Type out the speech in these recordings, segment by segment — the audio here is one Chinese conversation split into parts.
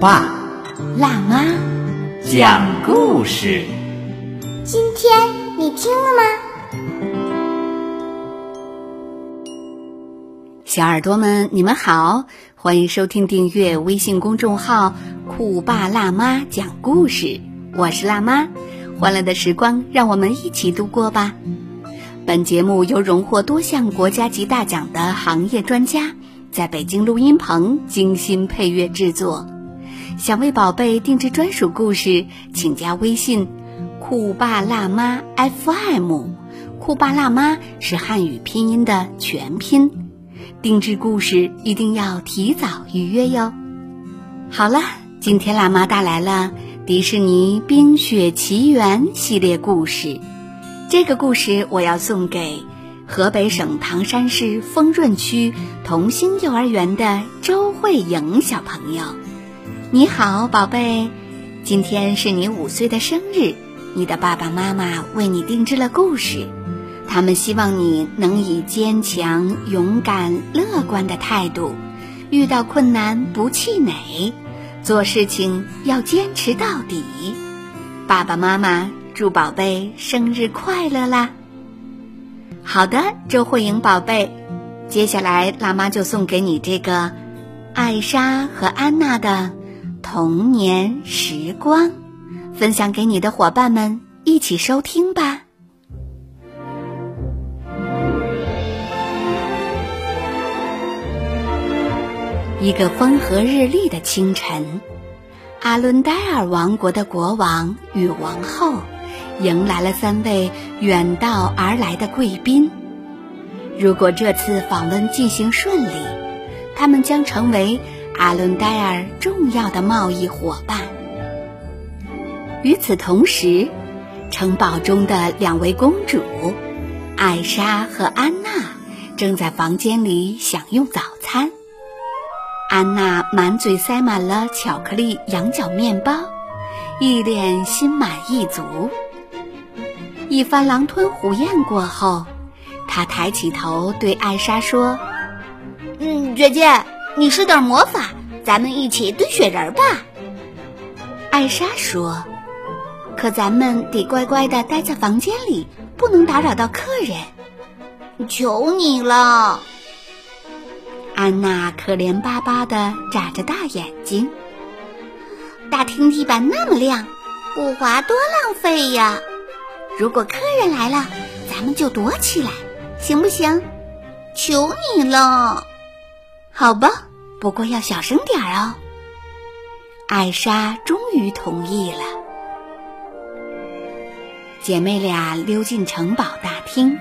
爸辣妈，讲故事。今天你听了吗？小耳朵们，你们好，欢迎收听订阅微信公众号“酷爸辣妈讲故事”，我是辣妈。欢乐的时光，让我们一起度过吧。本节目由荣获多项国家级大奖的行业专家在北京录音棚精心配乐制作。想为宝贝定制专属故事，请加微信“酷爸辣妈 FM”。酷爸辣妈是汉语拼音的全拼。定制故事一定要提早预约哟。好了，今天辣妈带来了迪士尼《冰雪奇缘》系列故事。这个故事我要送给河北省唐山市丰润区同心幼儿园的周慧颖小朋友。你好，宝贝，今天是你五岁的生日，你的爸爸妈妈为你定制了故事。他们希望你能以坚强、勇敢、乐观的态度，遇到困难不气馁，做事情要坚持到底。爸爸妈妈祝宝贝生日快乐啦！好的，周慧颖宝贝，接下来辣妈就送给你这个艾莎和安娜的童年时光，分享给你的伙伴们一起收听吧。一个风和日丽的清晨，阿伦戴尔王国的国王与王后迎来了三位远道而来的贵宾。如果这次访问进行顺利，他们将成为阿伦戴尔重要的贸易伙伴。与此同时，城堡中的两位公主艾莎和安娜正在房间里享用早餐。安娜满嘴塞满了巧克力羊角面包，一脸心满意足。一番狼吞虎咽过后，她抬起头对艾莎说：“嗯，姐姐，你施点魔法，咱们一起堆雪人吧。”艾莎说：“可咱们得乖乖的待在房间里，不能打扰到客人。”求你了。安娜可怜巴巴的眨着大眼睛。大厅地板那么亮，不滑多浪费呀！如果客人来了，咱们就躲起来，行不行？求你了。好吧，不过要小声点儿哦。艾莎终于同意了。姐妹俩溜进城堡大厅，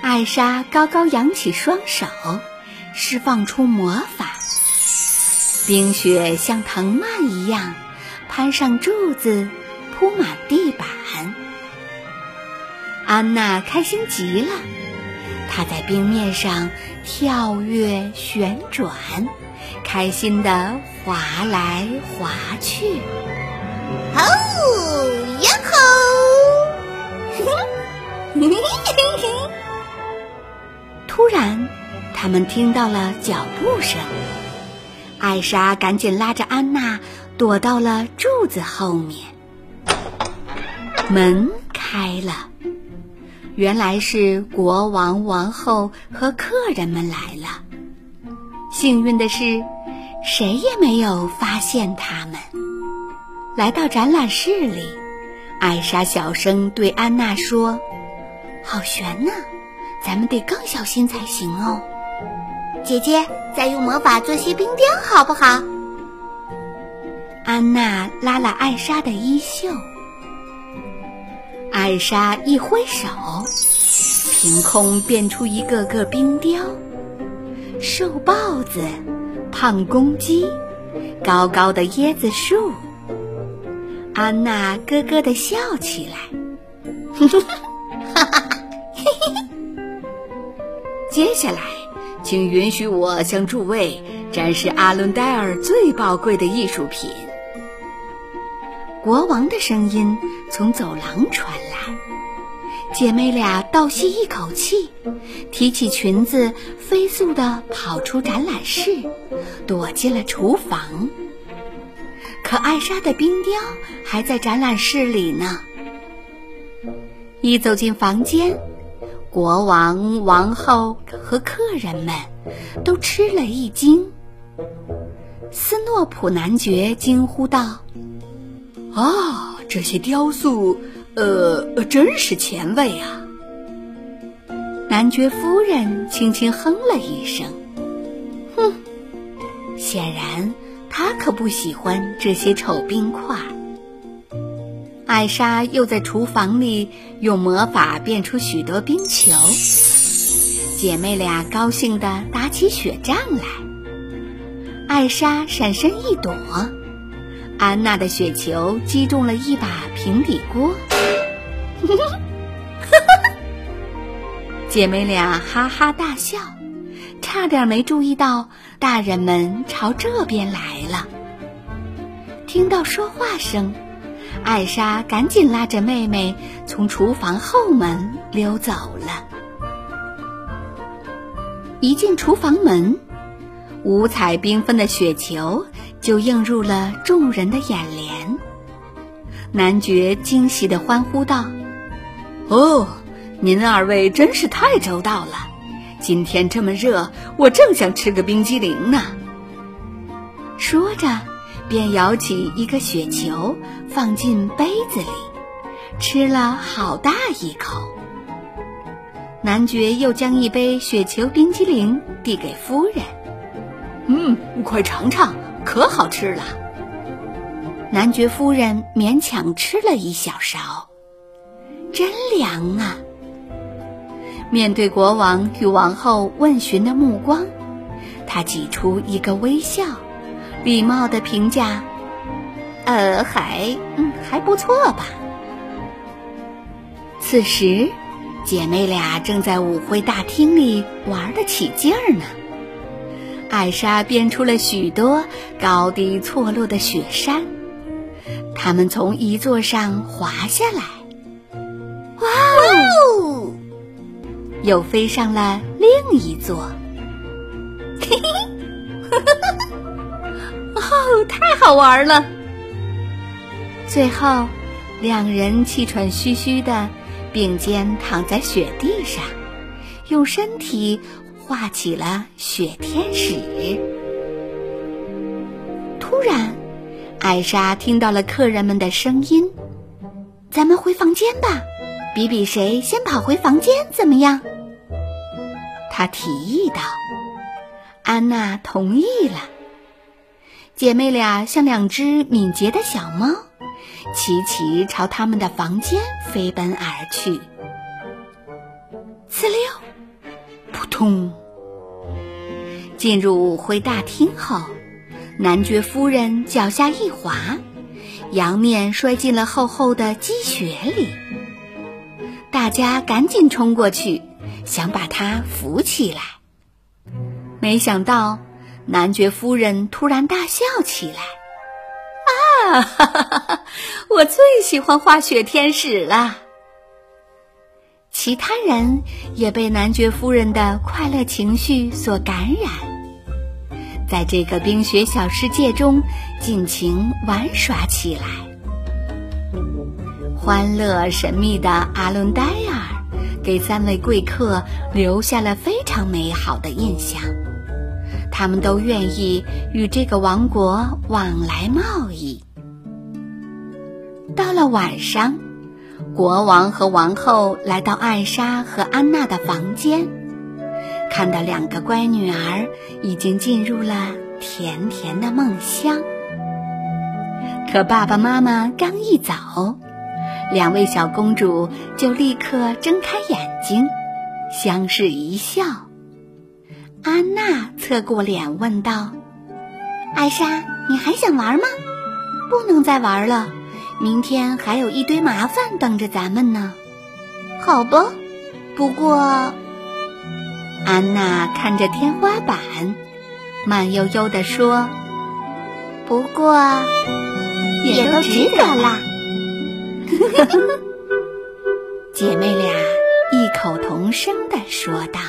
艾莎高高扬起双手。释放出魔法，冰雪像藤蔓一样攀上柱子，铺满地板。安娜开心极了，她在冰面上跳跃旋转，开心的滑来滑去。哦，呀吼！突然。他们听到了脚步声，艾莎赶紧拉着安娜躲到了柱子后面。门开了，原来是国王、王后和客人们来了。幸运的是，谁也没有发现他们。来到展览室里，艾莎小声对安娜说：“好悬呐，咱们得更小心才行哦。”姐姐，再用魔法做些冰雕好不好？安娜拉了艾莎的衣袖，艾莎一挥手，凭空变出一个个冰雕：瘦豹子、胖公鸡，高高的椰子树。安娜咯咯的笑起来，哈哈，嘿嘿嘿。接下来，请允许我向诸位展示阿伦戴尔最宝贵的艺术品。国王的声音从走廊传来，姐妹俩倒吸一口气，提起裙子，飞速地跑出展览室，躲进了厨房。可艾莎的冰雕还在展览室里呢。一走进房间，国王、王后和客人们都吃了一惊。斯诺普男爵惊呼道：“啊，这些雕塑，呃，真是前卫啊！”男爵夫人轻轻哼了一声：“哼，显然。”他可不喜欢这些丑冰块。艾莎又在厨房里用魔法变出许多冰球，姐妹俩高兴地打起雪仗来。艾莎闪身一躲，安娜的雪球击中了一把平底锅，姐妹俩哈哈大笑。差点没注意到，大人们朝这边来了。听到说话声，艾莎赶紧拉着妹妹从厨房后门溜走了。一进厨房门，五彩缤纷的雪球就映入了众人的眼帘。男爵惊喜地欢呼道：“哦，您二位真是太周到了！”今天这么热，我正想吃个冰激凌呢。说着，便舀起一个雪球放进杯子里，吃了好大一口。男爵又将一杯雪球冰激凌递给夫人：“嗯，快尝尝，可好吃了。”男爵夫人勉强吃了一小勺，真凉啊。面对国王与王后问询的目光，他挤出一个微笑，礼貌地评价：“呃，还，嗯，还不错吧。”此时，姐妹俩正在舞会大厅里玩得起劲儿呢。艾莎编出了许多高低错落的雪山，他们从一座上滑下来。哇哦！又飞上了另一座，嘿嘿，哦，太好玩了！最后，两人气喘吁吁的并肩躺在雪地上，用身体画起了雪天使。艾莎听到了客人们的声音：“咱们回房间吧，比比谁先跑回房间，怎么样？”她提议道：“安娜同意了。”姐妹俩像两只敏捷的小猫，齐齐朝他们的房间飞奔而去。呲溜，扑通！进入舞会大厅后，男爵夫人脚下一滑，仰面摔进了厚厚的积雪里。大家赶紧冲过去。想把他扶起来，没想到男爵夫人突然大笑起来。啊，哈哈哈哈我最喜欢画雪天使了。其他人也被男爵夫人的快乐情绪所感染，在这个冰雪小世界中尽情玩耍起来。欢乐神秘的阿伦戴尔。给三位贵客留下了非常美好的印象，他们都愿意与这个王国往来贸易。到了晚上，国王和王后来到艾莎和安娜的房间，看到两个乖女儿已经进入了甜甜的梦乡。可爸爸妈妈刚一走。两位小公主就立刻睁开眼睛，相视一笑。安娜侧过脸问道：“艾莎，你还想玩吗？不能再玩了，明天还有一堆麻烦等着咱们呢。好吧，不过，安娜看着天花板，慢悠悠地说：“不过，也都值得啦。” 姐妹俩异口同声地说道。